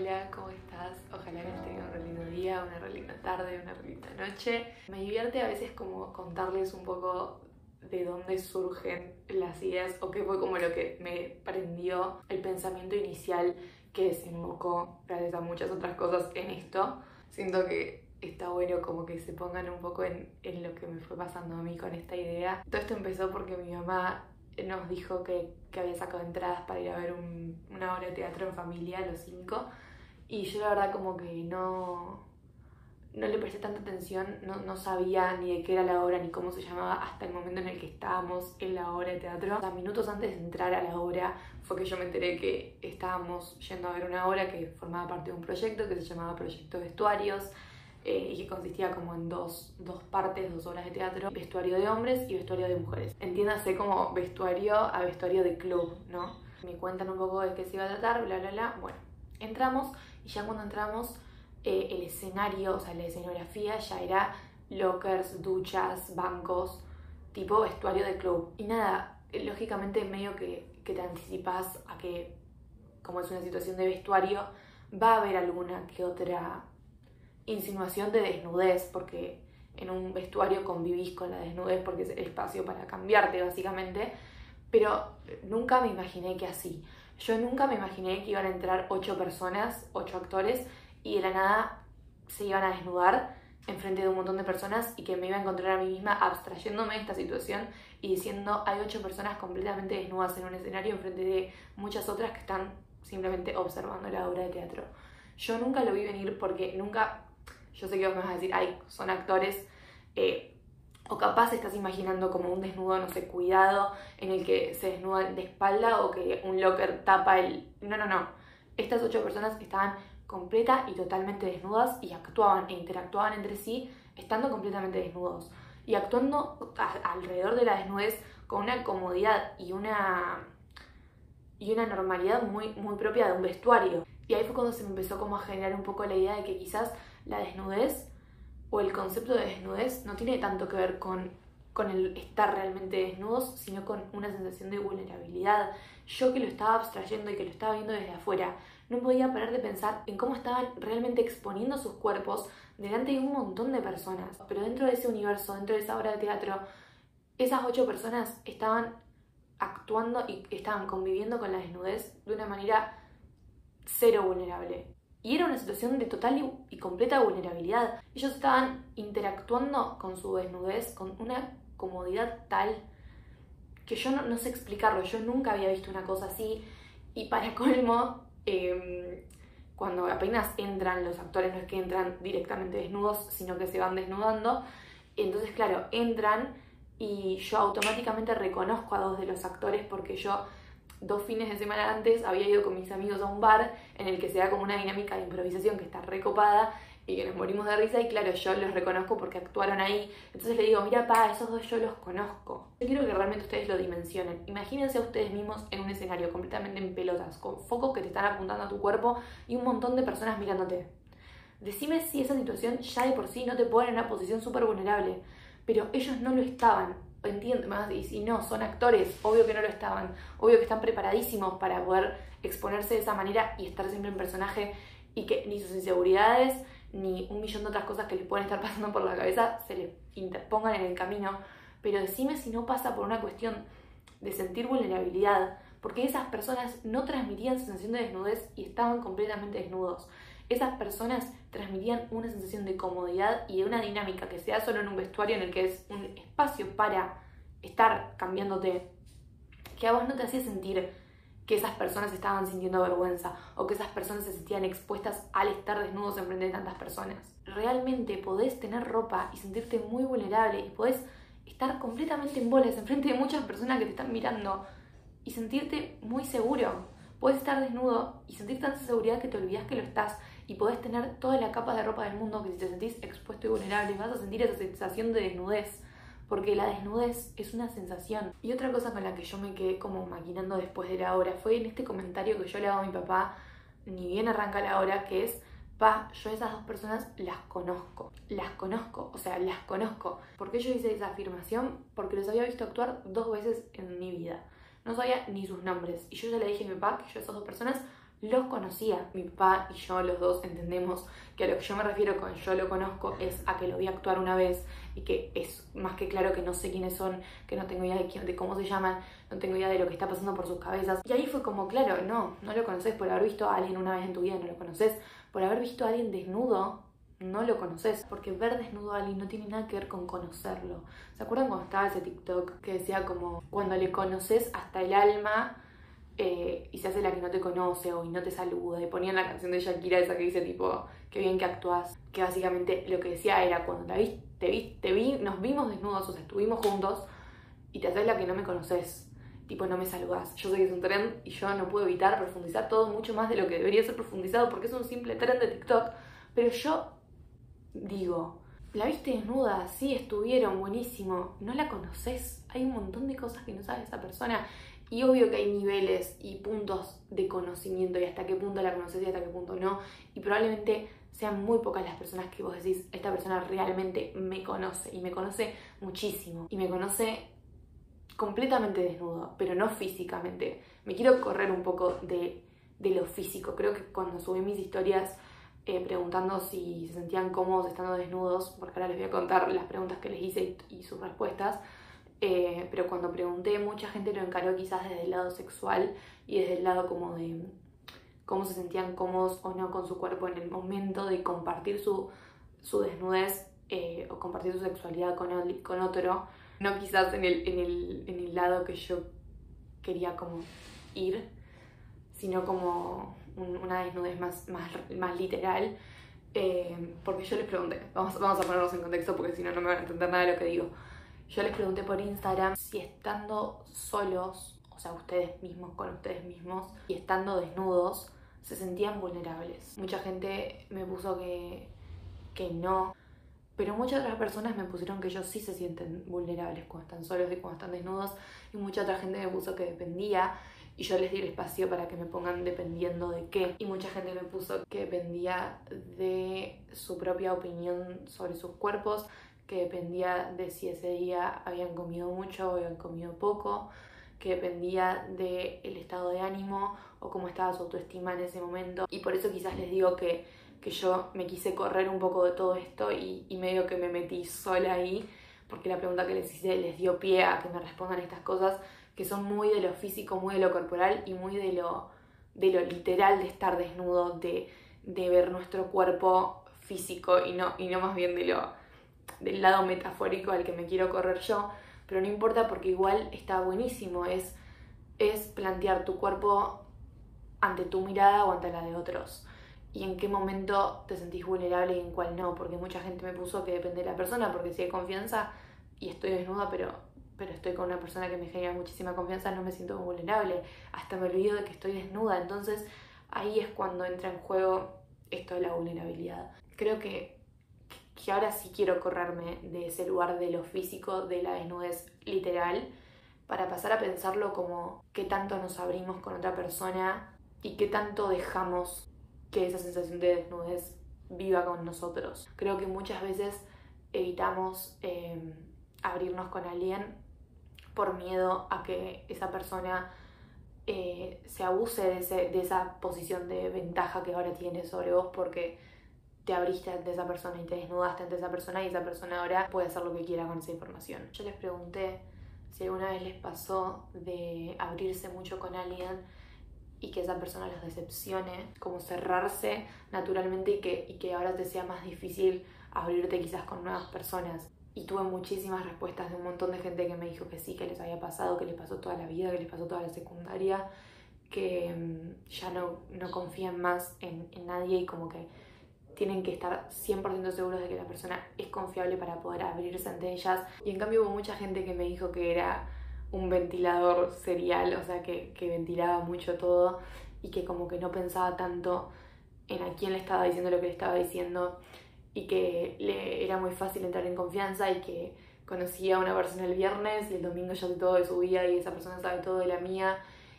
Hola, ¿cómo estás? Ojalá que hayas tenido un re lindo día, una re linda tarde, una re linda noche. Me divierte a veces como contarles un poco de dónde surgen las ideas o qué fue como lo que me prendió el pensamiento inicial que desembocó, gracias a muchas otras cosas, en esto. Siento que está bueno como que se pongan un poco en, en lo que me fue pasando a mí con esta idea. Todo esto empezó porque mi mamá nos dijo que, que había sacado entradas para ir a ver un, una obra de teatro en familia, los cinco, y yo la verdad como que no, no le presté tanta atención, no, no, sabía ni de qué era la obra ni cómo se llamaba hasta el momento en el que estábamos en la obra de teatro. O sea, minutos antes de entrar a la obra fue que yo me enteré que estábamos yendo a ver una obra que formaba parte de un proyecto que se llamaba Proyecto Vestuarios eh, y que consistía como en dos, dos partes, dos obras de teatro, vestuario de hombres y vestuario de mujeres. Entiéndase como vestuario a vestuario de club, ¿no? Me cuentan un poco de qué se iba a tratar, bla, bla, bla. Bueno, entramos y ya cuando entramos eh, el escenario, o sea, la escenografía ya era lockers, duchas, bancos, tipo vestuario de club. Y nada, lógicamente medio que, que te anticipas a que, como es una situación de vestuario, va a haber alguna que otra insinuación de desnudez, porque en un vestuario convivís con la desnudez porque es el espacio para cambiarte básicamente, pero nunca me imaginé que así. Yo nunca me imaginé que iban a entrar ocho personas, ocho actores, y de la nada se iban a desnudar enfrente de un montón de personas y que me iba a encontrar a mí misma abstrayéndome de esta situación y diciendo hay ocho personas completamente desnudas en un escenario enfrente de muchas otras que están simplemente observando la obra de teatro. Yo nunca lo vi venir porque nunca yo sé que vos me vas a decir, ay, son actores, eh, o capaz estás imaginando como un desnudo, no sé, cuidado, en el que se desnudan de espalda o que un locker tapa el... No, no, no. Estas ocho personas estaban completa y totalmente desnudas y actuaban e interactuaban entre sí estando completamente desnudos y actuando alrededor de la desnudez con una comodidad y una y una normalidad muy, muy propia de un vestuario. Y ahí fue cuando se me empezó como a generar un poco la idea de que quizás la desnudez o el concepto de desnudez no tiene tanto que ver con, con el estar realmente desnudos, sino con una sensación de vulnerabilidad. Yo que lo estaba abstrayendo y que lo estaba viendo desde afuera, no podía parar de pensar en cómo estaban realmente exponiendo sus cuerpos delante de un montón de personas. Pero dentro de ese universo, dentro de esa obra de teatro, esas ocho personas estaban actuando y estaban conviviendo con la desnudez de una manera cero vulnerable. Y era una situación de total y completa vulnerabilidad. Ellos estaban interactuando con su desnudez con una comodidad tal que yo no, sé explicarlo. Yo nunca había visto una cosa así. Y para colmo, em, cuando apenas entran los actores, no es que entran directamente desnudos, sino que se van desnudando. Entonces, claro, entran y yo automáticamente reconozco a dos de los actores porque yo dos fines de semana antes había ido con mis amigos a un bar en el que se da como una dinámica de improvisación que está recopada y que nos morimos de risa y claro, yo los reconozco porque actuaron ahí. Entonces le digo, mira, pa, esos dos yo los conozco. Yo quiero que realmente ustedes lo dimensionen. Imagínense a ustedes mismos en un escenario completamente en pelotas, con focos que te están apuntando a tu cuerpo y un montón de personas mirándote. Decime si esa situación ya de por sí no te pone en una posición súper vulnerable, pero ellos no lo estaban entiendo más, y si no, son actores, obvio que no lo estaban, obvio que están preparadísimos para poder exponerse de esa manera y estar siempre en personaje y que ni sus inseguridades ni un millón de otras cosas que les pueden estar pasando por la cabeza se les interpongan en el camino, pero decime si no pasa por una cuestión de sentir vulnerabilidad, porque esas personas no transmitían sensación de desnudez y estaban completamente desnudos esas personas transmitían una sensación de comodidad y de una dinámica que sea solo en un vestuario en el que es un espacio para estar cambiándote, que a vos no te hacía sentir que esas personas estaban sintiendo vergüenza o que esas personas se sentían expuestas al estar desnudos en frente de tantas personas. Realmente podés tener ropa y sentirte muy vulnerable y podés estar completamente en bolas en frente de muchas personas que te están mirando y sentirte muy seguro. Puedes estar desnudo y sentir tanta seguridad que te olvidas que lo estás y podés tener toda la capa de ropa del mundo que si te sentís expuesto y vulnerable vas a sentir esa sensación de desnudez, porque la desnudez es una sensación. Y otra cosa con la que yo me quedé como maquinando después de la hora fue en este comentario que yo le hago a mi papá, ni bien arranca la hora, que es, pa, yo esas dos personas las conozco, las conozco, o sea, las conozco. ¿Por qué yo hice esa afirmación? Porque los había visto actuar dos veces en mi vida. No sabía ni sus nombres. Y yo ya le dije a mi papá que yo esas dos personas los conocía. Mi papá y yo, los dos, entendemos que a lo que yo me refiero con yo lo conozco es a que lo vi actuar una vez y que es más que claro que no sé quiénes son, que no tengo idea de, quién, de cómo se llaman, no tengo idea de lo que está pasando por sus cabezas. Y ahí fue como, claro, no, no lo conoces por haber visto a alguien una vez en tu vida, no lo conoces por haber visto a alguien desnudo, no lo conoces, porque ver desnudo a alguien no tiene nada que ver con conocerlo. ¿Se acuerdan cuando estaba ese TikTok que decía como, cuando le conoces hasta el alma, eh, y se hace la que no te conoce o y no te saluda. Y ponían la canción de Shakira esa que dice tipo, qué bien que actúas. Que básicamente lo que decía era cuando te vi, te vi, nos vimos desnudos, o sea, estuvimos juntos y te haces la que no me conoces. Tipo, no me saludas. Yo sé que es un trend y yo no puedo evitar profundizar todo mucho más de lo que debería ser profundizado porque es un simple trend de TikTok. Pero yo digo, la viste desnuda, sí, estuvieron, buenísimo. No la conoces. Hay un montón de cosas que no sabe esa persona. Y obvio que hay niveles y puntos de conocimiento y hasta qué punto la conoces y hasta qué punto no. Y probablemente sean muy pocas las personas que vos decís, esta persona realmente me conoce y me conoce muchísimo. Y me conoce completamente desnudo, pero no físicamente. Me quiero correr un poco de, lo físico. Creo que cuando subí mis historias eh, preguntando si se sentían cómodos estando desnudos, porque ahora les voy a contar las preguntas que les hice y sus respuestas, eh, pero cuando pregunté, mucha gente lo encaró quizás desde el lado sexual y desde el lado como de cómo se sentían cómodos o no con su cuerpo en el momento de compartir su, su desnudez eh, o compartir su sexualidad con, con otro, no quizás en el, en, el, en el lado que yo quería como ir, sino como una desnudez más, más, literal. Eh, porque yo les pregunté, vamos, vamos a ponernos en contexto porque si no, no me van a entender nada de lo que digo. Yo les pregunté por Instagram si estando solos, o sea, ustedes mismos con ustedes mismos, y estando desnudos, se sentían vulnerables. Mucha gente me puso que, que no, pero muchas otras personas me pusieron que ellos sí se sienten vulnerables cuando están solos y cuando están desnudos, y mucha otra gente me puso que dependía. Y yo les di el espacio para que me pongan dependiendo de qué. Y mucha gente me puso que dependía de su propia opinión sobre sus cuerpos, que dependía de si ese día habían comido mucho o habían comido poco, que dependía del el estado de ánimo o cómo estaba su autoestima en ese momento. Y por eso quizás les digo que, que yo me quise correr un poco de todo esto y, y medio que me metí sola ahí, porque la pregunta que les hice les dio pie a que me respondan estas cosas que son muy de lo físico, muy de lo corporal y muy de lo, de lo literal de estar desnudo, de, de ver nuestro cuerpo físico y no, y no más bien de lo del lado metafórico al que me quiero correr yo, pero no importa porque igual está buenísimo, es, es plantear tu cuerpo ante tu mirada o ante la de otros. Y en qué momento te sentís vulnerable y en cuál no, porque mucha gente me puso que depende de la persona, porque si hay confianza y estoy desnuda, pero, pero estoy con una persona que me genera muchísima confianza, no me siento vulnerable, hasta me olvido de que estoy desnuda, entonces ahí es cuando entra en juego esto de la vulnerabilidad. Creo que que ahora sí quiero correrme de ese lugar de lo físico, de la desnudez literal, para pasar a pensarlo como qué tanto nos abrimos con otra persona y qué tanto dejamos que esa sensación de desnudez viva con nosotros. Creo que muchas veces evitamos em, abrirnos con alguien por miedo a que esa persona eh, se abuse de, de esa posición de ventaja que ahora tiene sobre vos porque te abriste ante esa persona y te desnudaste ante esa persona y esa persona ahora puede hacer lo que quiera con esa información. Yo les pregunté si alguna vez les pasó de abrirse mucho con alguien y que esa persona los decepcione, como cerrarse naturalmente y que, y que ahora te sea más difícil abrirte quizás con nuevas personas. Y tuve muchísimas respuestas de un montón de gente que me dijo que sí, que les había pasado, que les pasó toda la vida, que les pasó toda la secundaria, que mm, ya no, no confían más en, en nadie y como que tienen que estar 100% seguros de que la persona es confiable para poder abrirse ante ellas. Y en cambio hubo mucha gente que me dijo que era un ventilador serial, o sea, que, que ventilaba mucho todo y que como que no pensaba tanto en a quién le estaba diciendo lo que le estaba diciendo y que le era muy fácil entrar en confianza y que conocía a una persona el viernes y el domingo ya sé todo de su vida y esa persona sabe todo de la mía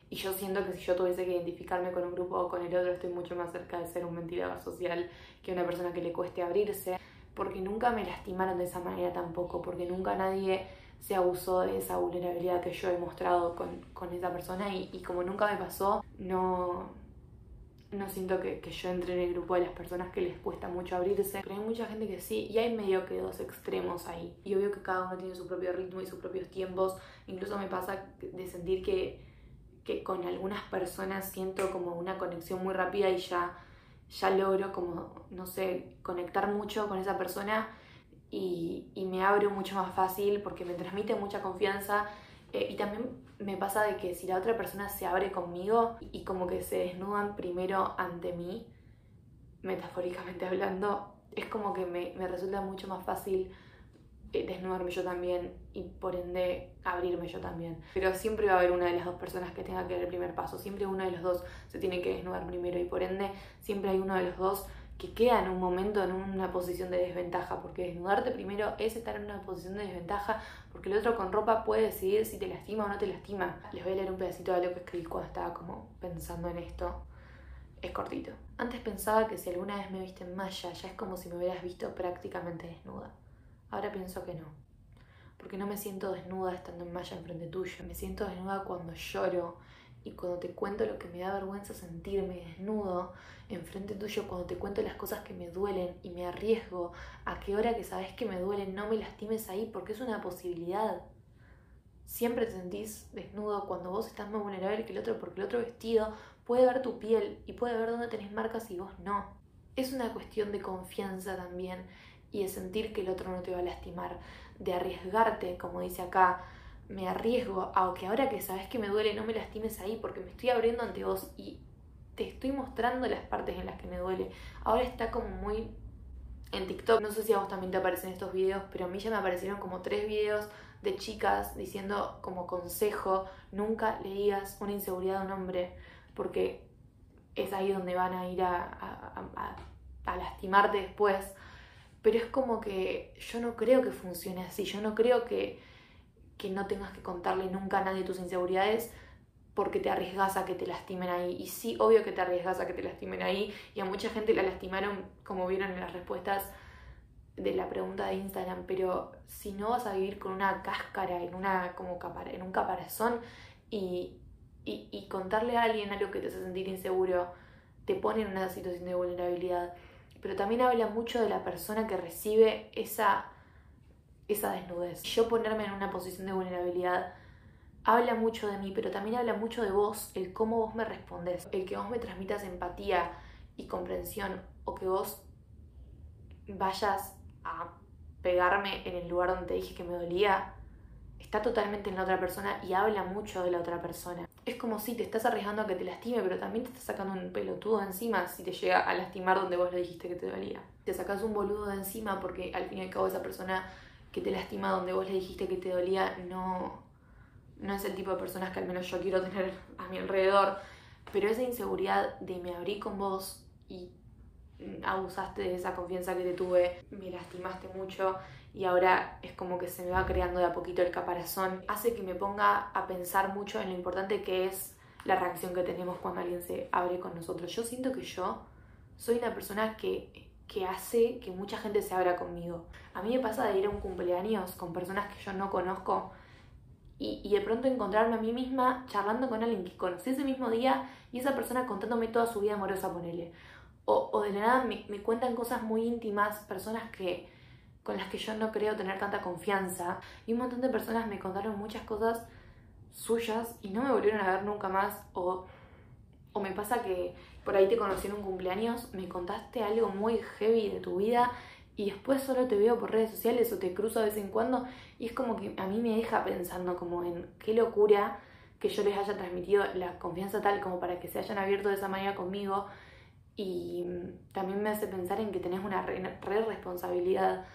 y yo siento que si yo tuviese que identificarme con un grupo o con el otro, estoy mucho más cerca de ser un ventilador social que una persona que le cueste abrirse, porque nunca me lastimaron de esa manera tampoco, porque nunca nadie se abusó de esa vulnerabilidad que yo he mostrado con, con esa persona y, y, como nunca me pasó, no, no siento que, que, yo entre en el grupo de las personas que les cuesta mucho abrirse, pero hay mucha gente que sí, y hay medio que dos extremos ahí. Y obvio que cada uno tiene su propio ritmo y sus propios tiempos. Incluso me pasa de sentir que, que con algunas personas siento como una conexión muy rápida y ya, ya logro como, no sé, conectar mucho con esa persona y, y me abro mucho más fácil porque me transmite mucha confianza. Eh, y también me pasa de que si la otra persona se abre conmigo y como que se desnudan primero ante mí, metafóricamente hablando, es como que me, me resulta mucho más fácil desnudarme yo también y por ende abrirme yo también. Pero siempre va a haber una de las dos personas que tenga que dar el primer paso, siempre uno de los dos se tiene que desnudar primero y por ende siempre hay uno de los dos que queda en un momento en una posición de desventaja, porque desnudarte primero es estar en una posición de desventaja, porque el otro con ropa puede decidir si te lastima o no te lastima. Les voy a leer un pedacito de lo que escribí cuando estaba como pensando en esto. Es cortito. Antes pensaba que si alguna vez me viste en malla, ya es como si me hubieras visto prácticamente desnuda. Ahora pienso que no. Porque no me siento desnuda estando en malla enfrente tuyo. Me siento desnuda cuando lloro, y cuando te cuento lo que me da vergüenza sentirme desnudo enfrente tuyo, cuando te cuento las cosas que me duelen y me arriesgo a que ahora que sabes que me duelen no me lastimes ahí porque es una posibilidad. Siempre te sentís desnudo cuando vos estás más vulnerable que el otro porque el otro vestido puede ver tu piel y puede ver dónde tenés marcas y vos no. Es una cuestión de confianza también y de sentir que el otro no te va a lastimar, de arriesgarte, como dice acá, me arriesgo a que ahora que sabes que me duele no me lastimes ahí porque me estoy abriendo ante vos y te estoy mostrando las partes en las que me duele. Ahora está como muy en TikTok, no sé si a vos también te aparecen estos videos, pero a mí ya me aparecieron como tres videos de chicas diciendo como consejo, nunca le digas una inseguridad a un hombre porque es ahí donde van a ir a, a, a lastimarte después. Pero es como que yo no creo que funcione así, yo no creo que que no tengas que contarle nunca a nadie tus inseguridades porque te arriesgas a que te lastimen ahí. Y sí, obvio que te arriesgas a que te lastimen ahí. Y a mucha gente la lastimaron, como vieron en las respuestas de la pregunta de Instagram. Pero si no vas a vivir con una cáscara, en, una, como en un caparazón y, y contarle a alguien algo que te hace sentir inseguro, te pone en una situación de vulnerabilidad. Pero también habla mucho de la persona que recibe esa esa desnudez. Yo ponerme en una posición de vulnerabilidad habla mucho de mí, pero también habla mucho de vos, el cómo vos me respondes, el que vos me transmitas empatía y comprensión, o que vos vayas a pegarme en el lugar donde te dije que me dolía, está totalmente en la otra persona y habla mucho de la otra persona. Es como si te estás arriesgando a que te lastime, pero también te estás sacando un pelotudo encima si te llega a lastimar donde vos le dijiste que te dolía. Te sacas un boludo de encima porque al fin y al cabo esa persona que te lastima donde vos le dijiste que te dolía no, no es el tipo de personas que al menos yo quiero tener a mi alrededor. Pero esa inseguridad de me abrí con vos y abusaste de esa confianza que te tuve, me lastimaste mucho y ahora es como que se me va creando de a poquito el caparazón, hace que me ponga a pensar mucho en lo importante que es la reacción que tenemos cuando alguien se abre con nosotros. Yo siento que yo soy una persona que que hace que mucha gente se abra conmigo. A mí me pasa de ir a un cumpleaños con personas que yo no conozco y, de pronto encontrarme a mí misma charlando con alguien que conocí ese mismo día y esa persona contándome toda su vida amorosa, ponele. O, o de la nada me, me, cuentan cosas muy íntimas, personas que con las que yo no creo tener tanta confianza. Y un montón de personas me contaron muchas cosas suyas y no me volvieron a ver nunca más. O, o me pasa que por ahí te conocí en un cumpleaños, me contaste algo muy heavy de tu vida y después solo te veo por redes sociales o te cruzo de vez en cuando y es como que a mí me deja pensando como en qué locura que yo les haya transmitido la confianza tal como para que se hayan abierto de esa manera conmigo y también me hace pensar en que tenés una re, responsabilidad,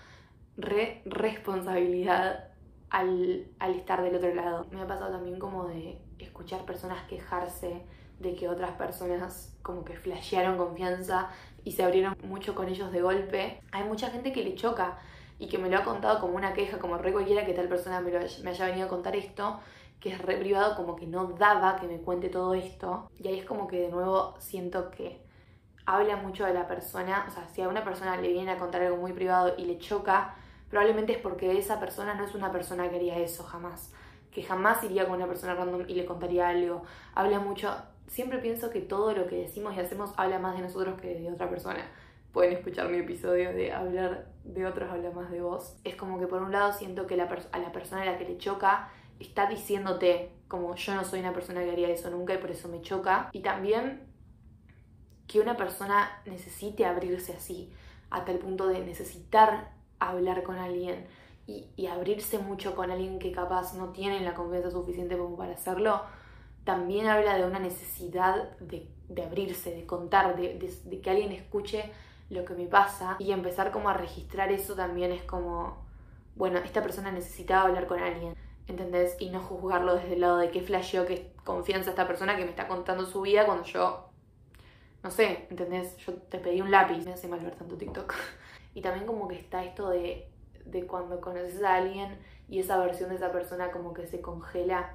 re responsabilidad al, al estar del otro lado. Me ha pasado también como de escuchar personas quejarse de que otras personas como que flashearon confianza y se abrieron mucho con ellos de golpe. Hay mucha gente que le choca y que me lo ha contado como una queja, como re cualquiera que tal persona me, me haya venido a contar esto, que es re privado, como que no daba que me cuente todo esto. Y ahí es como que de nuevo siento que habla mucho de la persona, o sea, si a una persona le viene a contar algo muy privado y le choca, probablemente es porque esa persona no es una persona que haría eso jamás que jamás iría con una persona random y le contaría algo. Habla mucho siempre pienso que todo lo que decimos y hacemos habla más de nosotros que de otra persona. Pueden escuchar mi episodio de hablar de otros habla más de vos. Es como que por un lado siento que la a la persona a la que le choca está diciéndote como yo no soy una persona que haría eso nunca y por eso me choca. Y también que una persona necesite abrirse así, hasta el punto de necesitar hablar con alguien y, abrirse mucho con alguien que capaz no tiene la confianza suficiente como para hacerlo, también habla de una necesidad de, abrirse, de contar, de, que alguien escuche lo que me pasa y empezar como a registrar eso también es como, bueno, esta persona necesitaba hablar con alguien, ¿entendés? Y no juzgarlo desde el lado de qué flasheó, qué confianza esta persona que me está contando su vida cuando yo, no sé, ¿entendés? Yo te pedí un lápiz, me hace mal ver tanto TikTok. Y también como que está esto de de cuando conoces a alguien y esa versión de esa persona como que se congela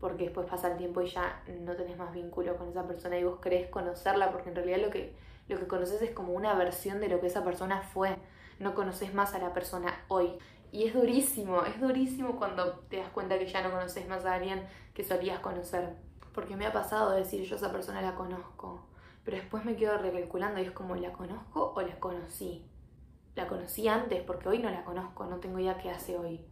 porque después pasa el tiempo y ya no tenés más vínculo con esa persona y vos crees conocerla porque en realidad lo que, lo que conoces es como una versión de lo que esa persona fue. No conoces más a la persona hoy. Y es durísimo, es durísimo cuando te das cuenta que ya no conoces más a alguien que solías conocer. Porque me ha pasado decir yo a esa persona la conozco, pero después me quedo recalculando y es como la conozco o la conocí la conocí antes porque hoy no la conozco, no tengo idea qué hace hoy.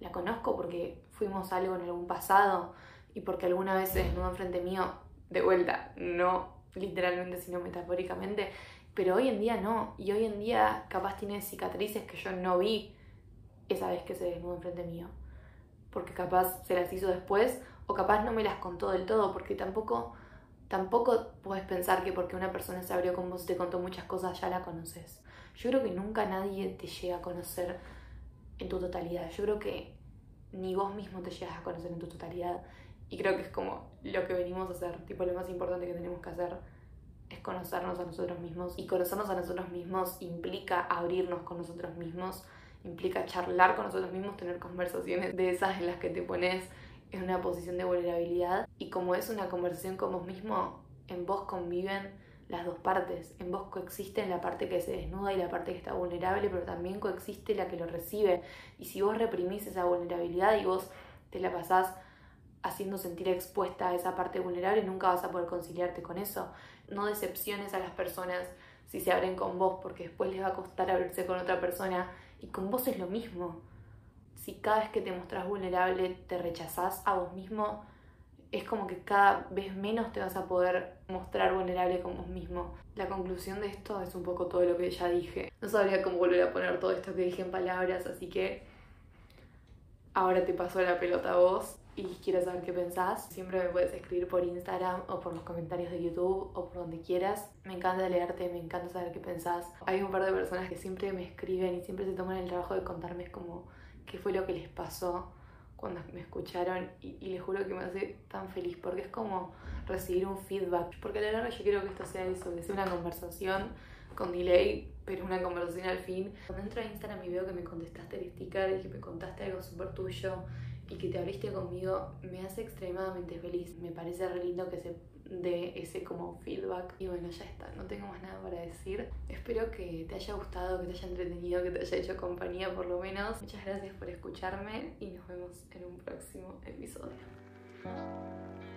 La conozco porque fuimos algo en algún pasado y porque alguna vez se desnudó enfrente mío, de vuelta, no literalmente sino metafóricamente, pero hoy en día no, y hoy en día capaz tiene cicatrices que yo no vi esa vez que se desnudó enfrente mío, porque capaz se las hizo después o capaz no me las contó del todo, porque tampoco tampoco puedes pensar que porque una persona se abrió con vos y te contó muchas cosas ya la conoces. Yo creo que nunca nadie te llega a conocer en tu totalidad. Yo creo que ni vos mismo te llegas a conocer en tu totalidad. Y creo que es como lo que venimos a hacer. Tipo, lo más importante que tenemos que hacer es conocernos a nosotros mismos. Y conocernos a nosotros mismos implica abrirnos con nosotros mismos, implica charlar con nosotros mismos, tener conversaciones de esas en las que te pones en una posición de vulnerabilidad y como es una conversación con vos mismo, en vos conviven las dos partes, en vos coexiste la parte que se desnuda y la parte que está vulnerable, pero también coexiste la que lo recibe. Y si vos reprimís esa vulnerabilidad y vos te la pasás haciendo sentir expuesta a esa parte vulnerable, nunca vas a poder conciliarte con eso. No decepciones a las personas si se abren con vos, porque después les va a costar abrirse con otra persona y con vos es lo mismo si cada vez que te mostrás vulnerable te rechazás a vos mismo, es como que cada vez menos te vas a poder mostrar vulnerable con vos mismo. La conclusión de esto es un poco todo lo que ya dije. No sabría cómo volver a poner todo esto que dije en palabras, así que ahora te paso la pelota a vos y quiero saber qué pensás. Siempre me puedes escribir por Instagram o por los comentarios de YouTube o por donde quieras. Me encanta leerte, me encanta saber qué pensás. Hay un par de personas que siempre me escriben y siempre se toman el trabajo de contarme como qué fue lo que les pasó cuando me escucharon y, les juro que me hace tan feliz porque es como recibir un feedback. Porque a la larga yo quiero que esto sea eso, que sea una conversación con delay, pero una conversación al fin. Cuando entro a Instagram y veo que me contestaste el sticker y que me contaste algo súper tuyo y que te abriste conmigo, me hace extremadamente feliz. Me parece re lindo que se de ese como feedback. Y bueno, ya está, no tengo más nada para decir. Espero que te haya gustado, que te haya entretenido, que te haya hecho compañía por lo menos. Muchas gracias por escucharme y nos vemos en un próximo episodio.